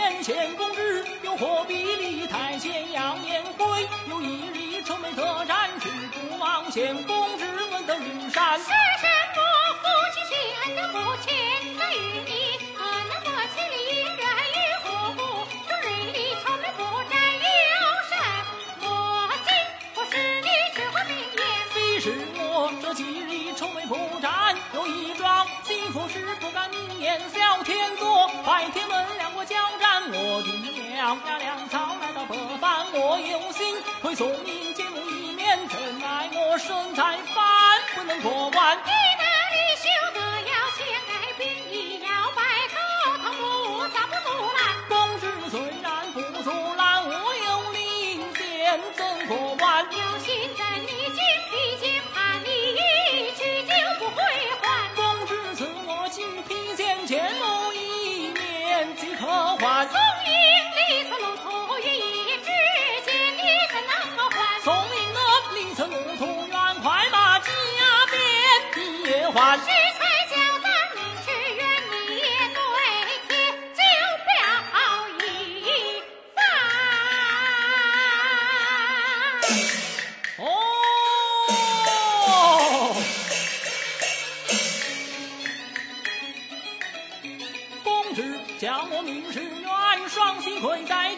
前，贤公之又何必立太监扬言讳？有一日愁眉得展示不忘贤公之问的云山。是什么父亲是恩的不你千里人与何不展有什么经？不是你只会明言。非是我这几日愁眉不展，有一桩不敢明言。小天作拜天门定了押粮草来到北方，我有心会送您见幕一面，怎奈我身在藩不能过关。还。是才叫咱明知远，你也对天就表一番。哦，公子叫我明示远，双膝跪在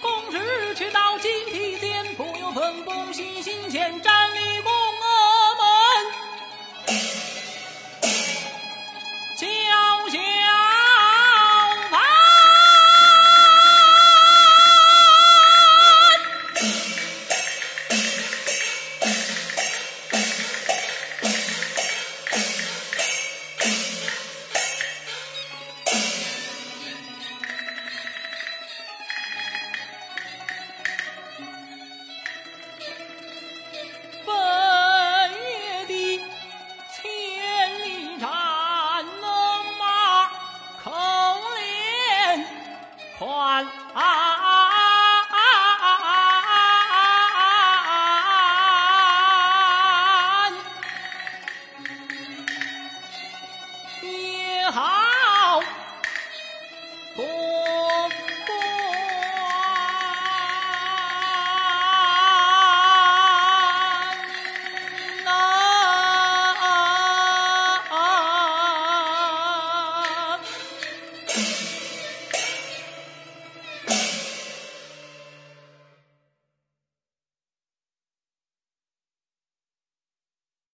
公子去到金披间，不由分工细心前站立宫也好。